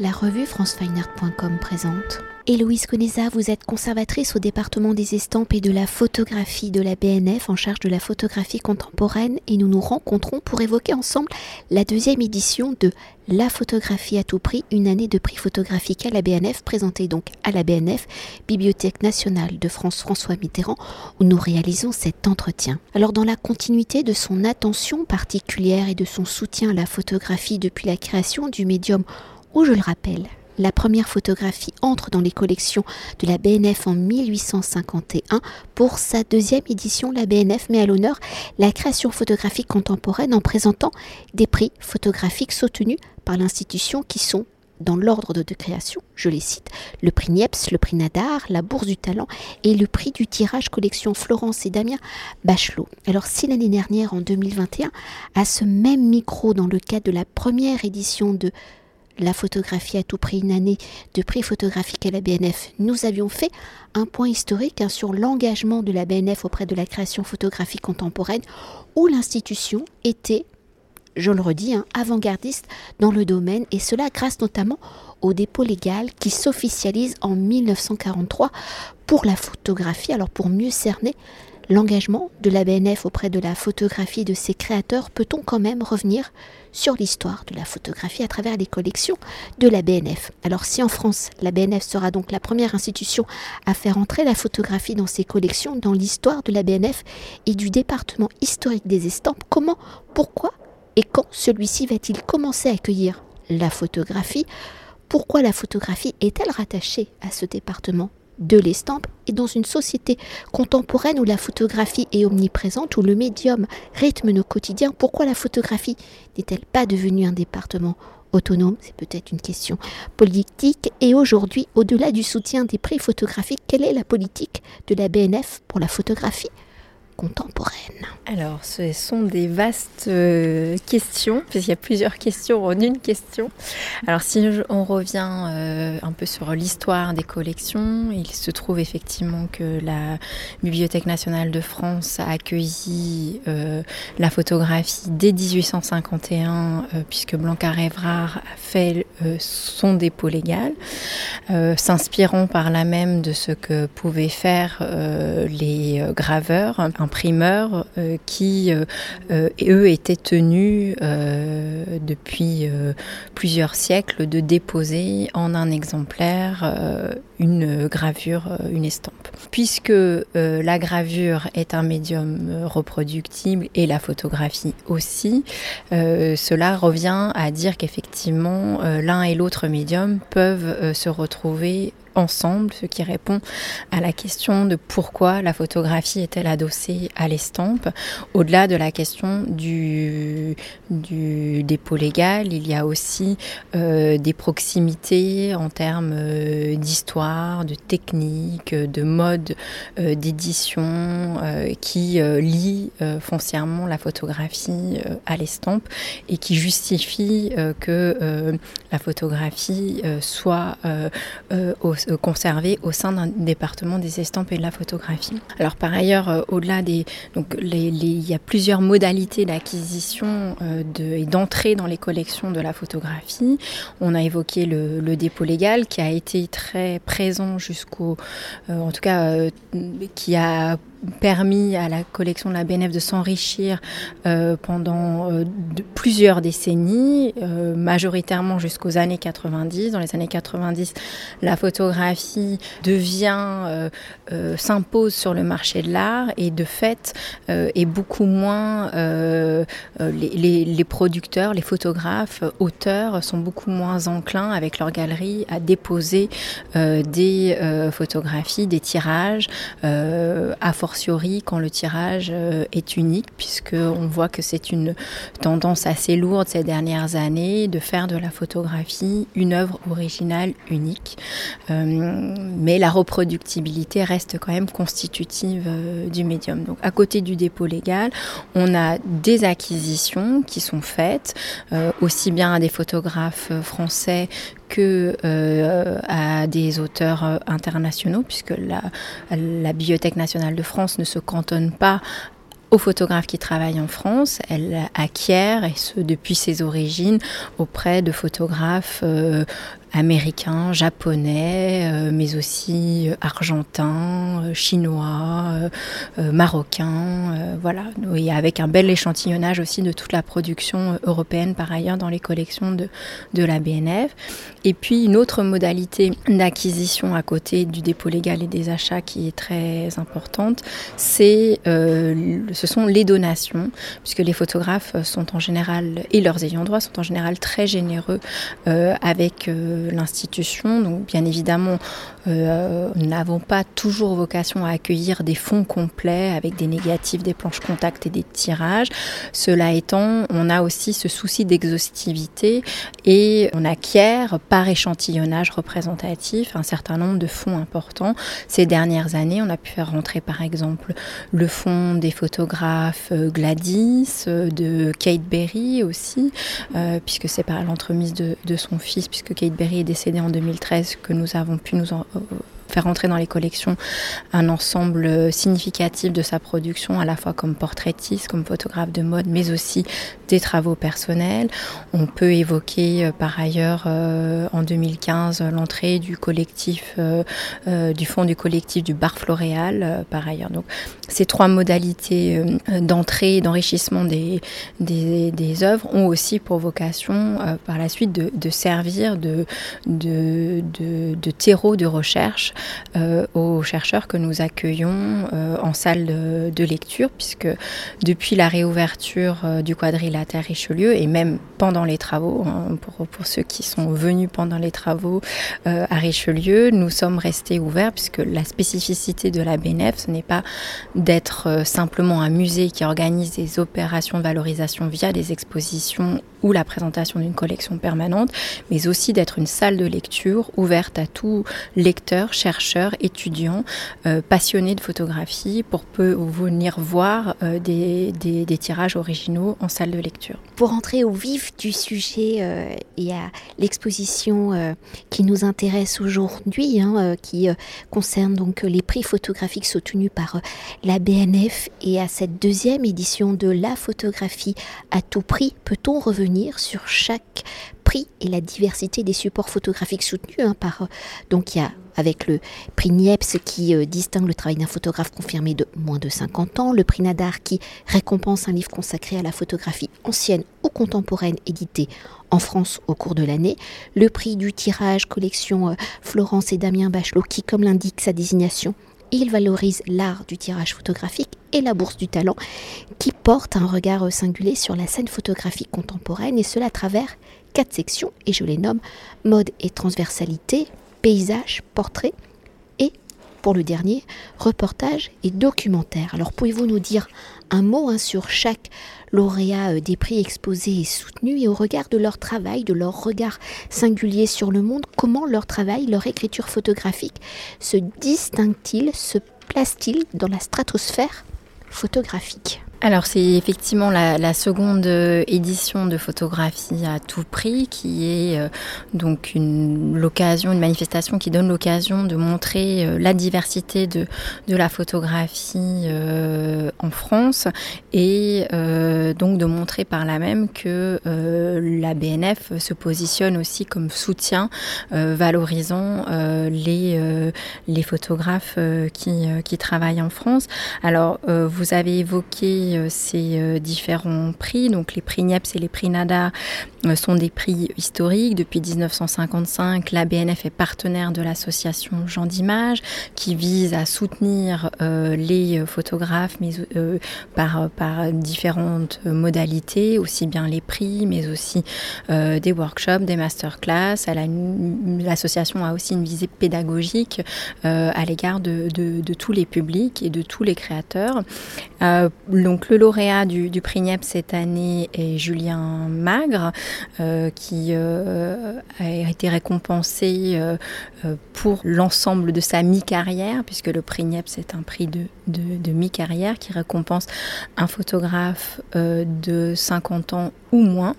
La revue francefineart.com présente. Héloïse Conesa, vous êtes conservatrice au département des estampes et de la photographie de la BNF en charge de la photographie contemporaine et nous nous rencontrons pour évoquer ensemble la deuxième édition de La photographie à tout prix, une année de prix photographique à la BNF, présentée donc à la BNF, Bibliothèque nationale de France François Mitterrand, où nous réalisons cet entretien. Alors dans la continuité de son attention particulière et de son soutien à la photographie depuis la création du médium où, je le rappelle, la première photographie entre dans les collections de la BNF en 1851. Pour sa deuxième édition, la BNF met à l'honneur la création photographique contemporaine en présentant des prix photographiques soutenus par l'institution qui sont dans l'ordre de création, je les cite, le prix Niepce, le prix Nadar, la Bourse du Talent et le prix du tirage collection Florence et Damien Bachelot. Alors si l'année dernière, en 2021, à ce même micro, dans le cadre de la première édition de la photographie à tout prix une année de prix photographique à la BNF, nous avions fait un point historique hein, sur l'engagement de la BNF auprès de la création photographique contemporaine, où l'institution était, je le redis, hein, avant-gardiste dans le domaine, et cela grâce notamment au dépôt légal qui s'officialise en 1943 pour la photographie, alors pour mieux cerner l'engagement de la BNF auprès de la photographie de ses créateurs, peut-on quand même revenir sur l'histoire de la photographie à travers les collections de la BNF. Alors si en France, la BNF sera donc la première institution à faire entrer la photographie dans ses collections, dans l'histoire de la BNF et du département historique des estampes, comment, pourquoi et quand celui-ci va-t-il commencer à accueillir la photographie? Pourquoi la photographie est-elle rattachée à ce département? De l'estampe et dans une société contemporaine où la photographie est omniprésente, où le médium rythme nos quotidiens, pourquoi la photographie n'est-elle pas devenue un département autonome? C'est peut-être une question politique. Et aujourd'hui, au-delà du soutien des prix photographiques, quelle est la politique de la BNF pour la photographie? Alors, ce sont des vastes euh, questions, puisqu'il y a plusieurs questions en une question. Alors, si on revient euh, un peu sur l'histoire des collections, il se trouve effectivement que la Bibliothèque nationale de France a accueilli euh, la photographie dès 1851, puisque Blanca-Rêvrard a fait son dépôt légal, s'inspirant par là même de ce que pouvaient faire les graveurs imprimeurs euh, qui, euh, euh, eux, étaient tenus depuis plusieurs siècles de déposer en un exemplaire une gravure, une estampe. Puisque la gravure est un médium reproductible et la photographie aussi, cela revient à dire qu'effectivement l'un et l'autre médium peuvent se retrouver ensemble, ce qui répond à la question de pourquoi la photographie est-elle adossée à l'estampe. Au-delà de la question du, dépôt légal, il y a aussi euh, des proximités en termes euh, d'histoire, de technique, de mode euh, d'édition qui lient foncièrement la photographie à l'estampe et qui justifient que la photographie soit au euh, conservés au sein d'un département des estampes et de la photographie. Alors par ailleurs, euh, au-delà des... Il y a plusieurs modalités d'acquisition euh, et d'entrée dans les collections de la photographie. On a évoqué le, dépôt légal qui a été très présent jusqu'au... en tout cas, qui a permis à la collection de la BNF de s'enrichir euh, pendant euh, plusieurs décennies, euh, majoritairement jusqu'aux années 90. Dans les années 90, la photographie devient, s'impose sur le marché de l'art et de fait est beaucoup moins, les, producteurs, les photographes, auteurs sont beaucoup moins enclins avec leur galerie à déposer des photographies, des tirages, à quand le tirage euh, est unique, puisqu'on voit que c'est une tendance assez lourde ces dernières années de faire de la photographie une œuvre originale unique. Euh, mais la reproductibilité reste quand même constitutive euh, du médium. Donc à côté du dépôt légal, on a des acquisitions qui sont faites, aussi bien à des photographes français que euh, à des auteurs euh, internationaux, puisque la, la Bibliothèque nationale de France ne se cantonne pas aux photographes qui travaillent en France. Elle acquiert, et ce depuis ses origines, auprès de photographes euh, américains, japonais, mais aussi argentins, chinois, marocains, voilà, et avec un bel échantillonnage aussi de toute la production européenne par ailleurs dans les collections de, de la BNF. Et puis une autre modalité d'acquisition à côté du dépôt légal et des achats qui est très importante, c'est, euh, ce sont les donations, puisque les photographes sont en général, et leurs ayants droit, sont en général très généreux euh, avec euh, l'institution. Donc bien évidemment, nous n'avons pas toujours vocation à accueillir des fonds complets avec des négatifs, des planches contact et des tirages. Cela étant, on a aussi ce souci d'exhaustivité et on acquiert par échantillonnage représentatif un certain nombre de fonds importants. Ces dernières années, on a pu faire rentrer par exemple le fonds des photographes euh, Gladys, euh, de Kate Berry aussi, euh, puisque c'est par l'entremise de, de, son fils, puisque Kate Berry est décédée en 2013, que nous avons pu nous en, Oh. Faire entrer dans les collections un ensemble significatif de sa production, à la fois comme portraitiste, comme photographe de mode, mais aussi des travaux personnels. On peut évoquer euh, par ailleurs euh, en 2015 l'entrée du collectif, euh, du fonds du collectif du Bar Floréal, par ailleurs. Donc ces trois modalités d'entrée et d'enrichissement des, des, œuvres ont aussi pour vocation par la suite de, de servir de, de, de, de terreau de recherche euh, aux chercheurs que nous accueillons euh, en salle de, lecture, puisque depuis la réouverture euh, du quadrilatère Richelieu, et même pendant les travaux, hein, pour, pour, ceux qui sont venus pendant les travaux à Richelieu, nous sommes restés ouverts, puisque la spécificité de la BNF, ce n'est pas d'être simplement un musée qui organise des opérations de valorisation via des expositions ou la présentation d'une collection permanente, mais aussi d'être une salle de lecture ouverte à tout lecteur, chercheur, étudiant, euh, passionné de photographie pour venir voir euh, des, des, tirages originaux en salle de lecture. Pour entrer au vif du sujet euh, et à l'exposition qui nous intéresse aujourd'hui, hein, qui concerne donc les prix photographiques soutenus par la BNF et à cette deuxième édition de la photographie à tout prix, peut-on revenir sur chaque prix et la diversité des supports photographiques soutenus hein, par euh, donc il y a avec le prix Niepce qui euh, distingue le travail d'un photographe confirmé de moins de 50 ans, le prix Nadar qui récompense un livre consacré à la photographie ancienne ou contemporaine édité en France au cours de l'année, le prix du tirage collection euh, Florence et Damien Bachelot qui, comme l'indique sa désignation, il valorise l'art du tirage photographique et la bourse du talent, qui porte un regard singulier sur la scène photographique contemporaine, et cela à travers quatre sections, et je les nomme mode et transversalité, paysage, portrait, et pour le dernier, reportage et documentaire. Alors pouvez-vous nous dire un mot hein, sur chaque lauréat euh, des prix exposés et soutenus et au regard de leur travail, de leur regard singulier sur le monde, comment leur travail, leur écriture photographique se distingue-t-il, se place-t-il dans la stratosphère photographique? Alors c'est effectivement la, seconde euh, édition de photographie à tout prix qui est euh, donc une l'occasion, une manifestation qui donne l'occasion de montrer euh, la diversité de, de la photographie en France et donc de montrer par là même que la BNF se positionne aussi comme soutien valorisant les, les photographes qui, qui travaillent en France. Alors vous avez évoqué euh, ces euh, différents prix. Donc les prix Niepce et les prix NADA euh, sont des prix historiques. Depuis 1955, la BNF est partenaire de l'association Jean d'Image qui vise à soutenir les photographes mais, par, par différentes modalités, aussi bien les prix, mais aussi des workshops, des masterclass. L'association a, aussi une visée pédagogique à l'égard de, de, tous les publics et de tous les créateurs. donc donc le lauréat du, prix Niep cette année est Julien Magre, euh, qui euh, a été récompensé euh, pour l'ensemble de sa mi-carrière, puisque le prix Niep c'est un prix de, de mi-carrière qui récompense un photographe de 50 ans ou moins.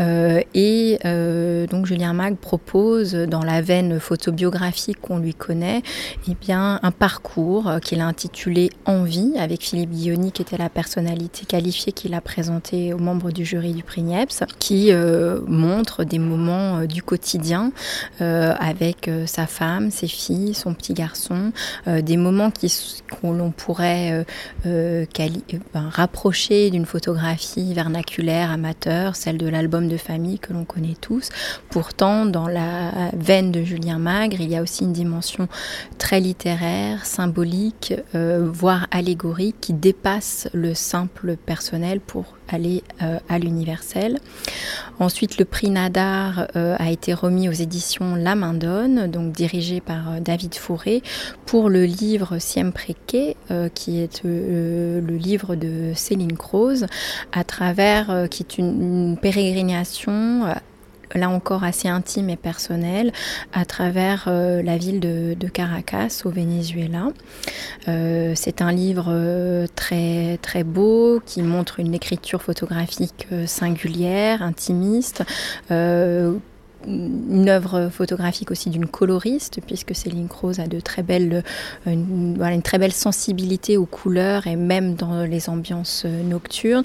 Euh, et euh, donc Julien Mag propose, dans la veine photobiographique qu'on lui connaît, eh bien, un parcours qu'il a intitulé Envie, avec Philippe Guilloni, qui était la personnalité qualifiée qu'il a présenté aux membres du jury du prix Niepce, qui euh, montre des moments du quotidien avec sa femme, ses filles, son petit garçon, des moments qui, l'on pourrait ben, rapprocher d'une photographie vernaculaire, amateur, celle de l'album de famille que l'on connaît tous. Pourtant, dans la veine de Julien Magre, il y a aussi une dimension très littéraire, symbolique, euh, voire allégorique, qui dépasse le simple personnel pour aller euh, à l'universel. Ensuite, le prix Nadar euh, a été remis aux éditions La Main Donne, donc dirigé par David Fourré, pour le livre Siempre qui est le livre de Céline Croze, à travers, qui est une pérégrination euh, là encore assez intime et personnelle, à travers euh, la ville de, Caracas au Venezuela. Euh, c'est un livre très très beau qui montre une écriture photographique singulière, intimiste une œuvre photographique aussi d'une coloriste, puisque Céline Croze a de très belles, euh, une, très belle sensibilité aux couleurs et même dans les ambiances euh, nocturnes.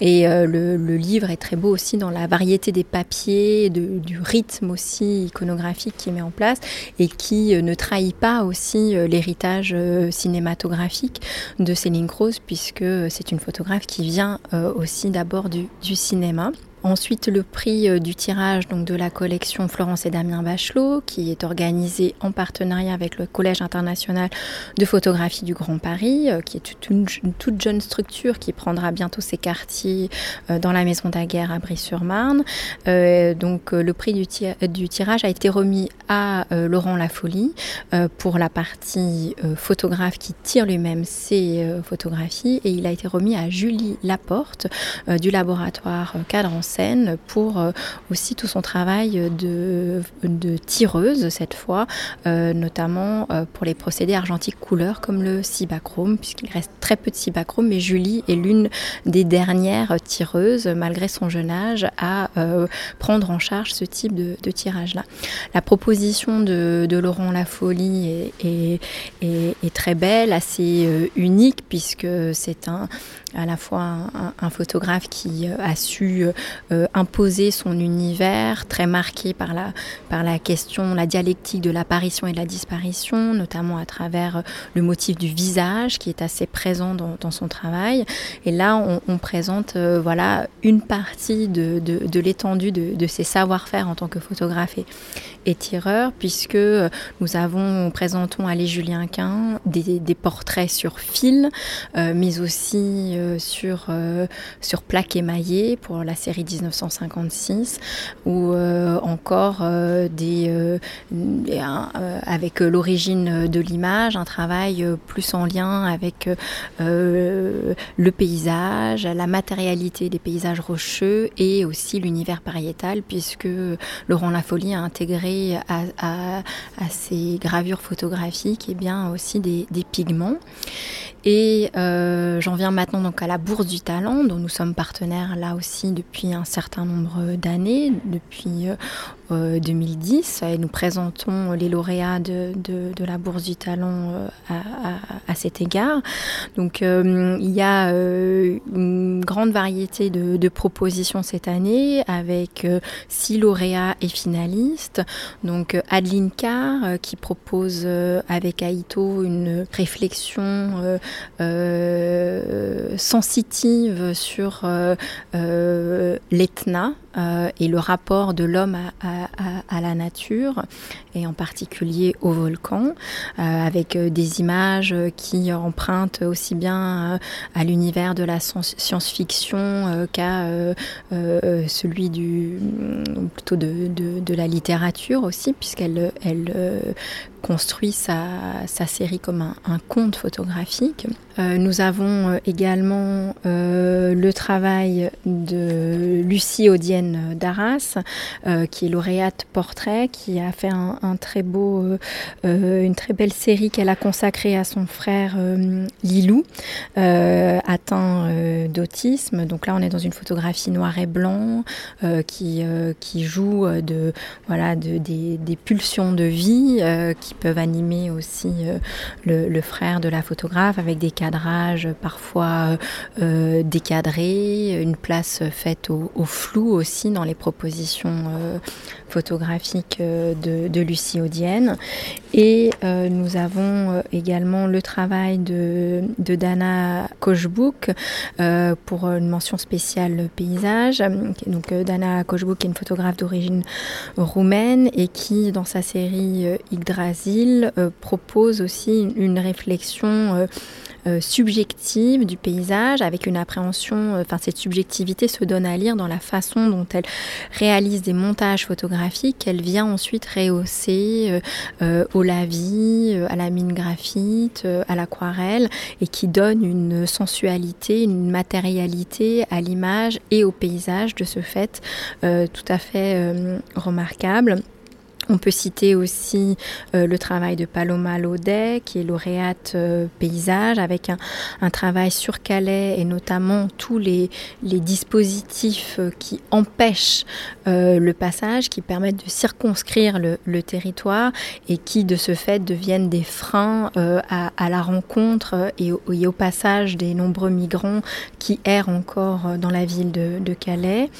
Et euh, le, livre est très beau aussi dans la variété des papiers, du rythme aussi iconographique qu'il met en place et qui ne trahit pas aussi l'héritage cinématographique de Céline Croze puisque c'est une photographe qui vient aussi d'abord du, du cinéma. Ensuite, le prix euh, du tirage donc, de la collection Florence et Damien Bachelot, qui est organisé en partenariat avec le Collège international de photographie du Grand Paris, euh, qui est une, toute jeune structure qui prendra bientôt ses quartiers euh, dans la Maison d'Aguerre à Brie-sur-Marne. donc, le prix du, tirage a été remis à Laurent Lafolie pour la partie photographe qui tire lui-même ses photographies, et il a été remis à Julie Laporte du laboratoire Cadre en pour euh, aussi tout son travail de, de tireuse cette fois, euh, notamment euh, pour les procédés argentiques couleurs comme le cibachrome, puisqu'il reste très peu de cibachrome, mais Julie est l'une des dernières tireuses, malgré son jeune âge, à prendre en charge ce type de, tirage-là. La proposition de, Laurent Lafolie est, est, très belle, assez unique, puisque c'est un, à la fois un, photographe qui a su euh, imposer son univers, très marqué par la, par la question, la dialectique de l'apparition et de la disparition, notamment à travers euh, le motif du visage qui est assez présent dans, son travail. Et là, on, présente euh, voilà, une partie de, de, l'étendue de, de, ses savoir-faire en tant que photographe et, et tireur, puisque nous avons, présentons à les Julien Quin des, des, portraits sur fil, mais aussi sur, sur plaque émaillée pour la série 1956, ou euh, encore euh, euh, avec l'origine de l'image, un travail plus en lien avec le paysage, la matérialité des paysages rocheux et aussi l'univers pariétal, puisque Laurent Lafolie a intégré à, ses gravures photographiques et eh bien aussi des pigments. Et euh, j'en viens maintenant donc à la Bourse du Talent, dont nous sommes partenaires là aussi depuis un certain nombre d'années, depuis 2010. Euh, et nous présentons les lauréats de, la Bourse du Talent euh, à, cet égard. Donc il y a une grande variété de, propositions cette année, avec six lauréats et finalistes. Donc Adeline Carr qui propose avec Aito une réflexion euh, sensitive sur euh, euh, l'Etna et le rapport de l'homme à, la nature et en particulier au volcan, avec des images qui empruntent aussi bien à l'univers de la science-fiction qu'à celui du plutôt de, de, la littérature aussi, puisqu'elle elle, construit sa, série comme un, conte photographique. nous avons également le travail de Lucie Audienne d'Arras, qui est lauréate portrait, qui a fait beau, une très belle série qu'elle a consacrée à son frère Lilou, atteint d'autisme. Donc là, on est dans une photographie noir et blanc qui, joue de, voilà, de, des, pulsions de vie euh, qui peuvent animer aussi euh, le, frère de la photographe avec des cadrages parfois euh, décadrés, une place faite au, flou aussi dans les propositions photographiques de, de, Lucie Audienne. Et nous avons également le travail de, de Dana Kochbouk pour une mention spéciale paysage. Donc Dana Kochbouk est une photographe d'origine roumaine et qui, dans sa série euh, Yggdrasil, euh, propose aussi une réflexion euh, subjective du paysage avec une appréhension, enfin cette subjectivité se donne à lire dans la façon dont elle réalise des montages photographiques qu'elle vient ensuite rehausser au lavis, à la mine graphite, à l'aquarelle et qui donne une sensualité, une matérialité à l'image et au paysage de ce fait tout à fait remarquable. On peut citer aussi euh, le travail de Paloma Laudet, qui est lauréate euh, paysage, avec un, travail sur Calais et notamment tous les, dispositifs euh, qui empêchent le passage, qui permettent de circonscrire le, territoire et qui, de ce fait, deviennent des freins à, la rencontre et au, passage des nombreux migrants qui errent encore dans la ville de, Calais.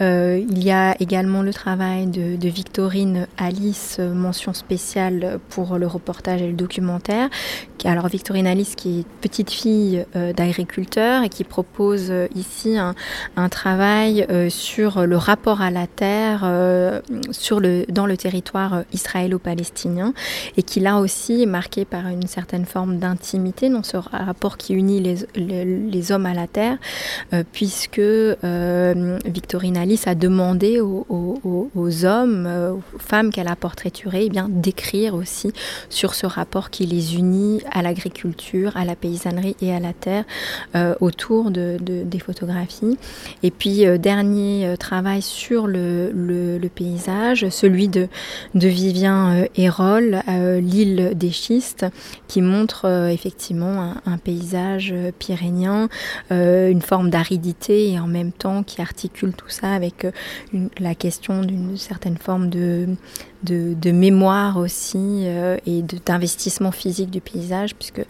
il y a également le travail de, de Victorine Alice, mention spéciale pour le reportage et le documentaire. Alors Victorine Alice qui est petite fille euh, d'agriculteur et qui propose euh, ici un, travail sur le rapport à la terre sur le, dans le territoire israélo-palestinien et qui là aussi est marqué par une certaine forme d'intimité dans ce rapport qui unit les, hommes à la terre puisque Victorine Alice a demandé aux, hommes, aux femmes qu'elle a portraituré, et eh bien d'écrire aussi sur ce rapport qui les unit à l'agriculture, à la paysannerie et à la terre euh, autour de, des photographies. Et puis euh, dernier euh, travail sur le, le, paysage, celui de, de Vivien Hérol, l'île des schistes, qui montre effectivement un, paysage pyrénéen, une forme d'aridité et en même temps qui articule tout ça avec la question d'une certaine forme de, de, mémoire aussi euh, et d'investissement physique du paysage, puisque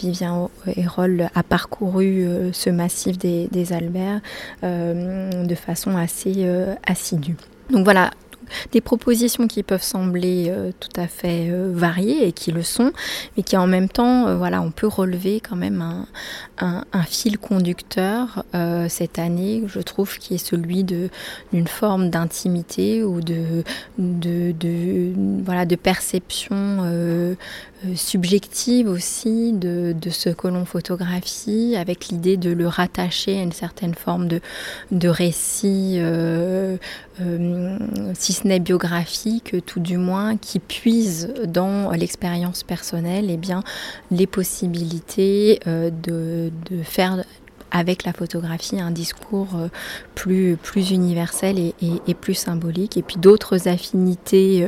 Vivien Hérol a parcouru euh, ce massif des, des Alberts euh, de façon assez assidue. Donc voilà, des propositions qui peuvent sembler euh, tout à fait euh, variées et qui le sont, mais qui en même temps, euh, voilà, on peut relever quand même un, fil conducteur cette année, je trouve, qui est celui d'une forme d'intimité ou de, voilà, de perception subjective aussi de, ce que l'on photographie, avec l'idée de le rattacher à une certaine forme de, de récit, euh, euh, si ce n'est biographique, tout du moins, qui puise dans l'expérience personnelle eh bien, les possibilités de, de faire avec la photographie un discours plus, plus universel et, plus symbolique. Et puis d'autres affinités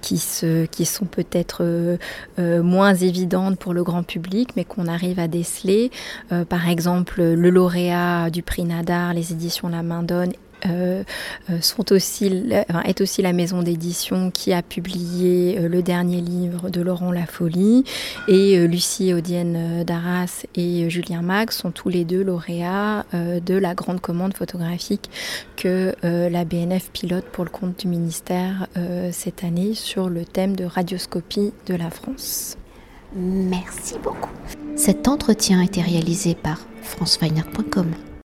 qui, se, qui sont peut-être euh, euh, moins évidentes pour le grand public, mais qu'on arrive à déceler. Euh, par exemple, le lauréat du prix Nadar, les éditions La Main Donne, euh, euh, est aussi la maison d'édition qui a publié euh, le dernier livre de Laurent Lafolie. Et Lucie Audienne d'Arras et Julien Mag sont tous les deux lauréats de la grande commande photographique que la BNF pilote pour le compte du ministère cette année sur le thème de radioscopie de la France. Merci beaucoup. Cet entretien a été réalisé par franceweiner.com.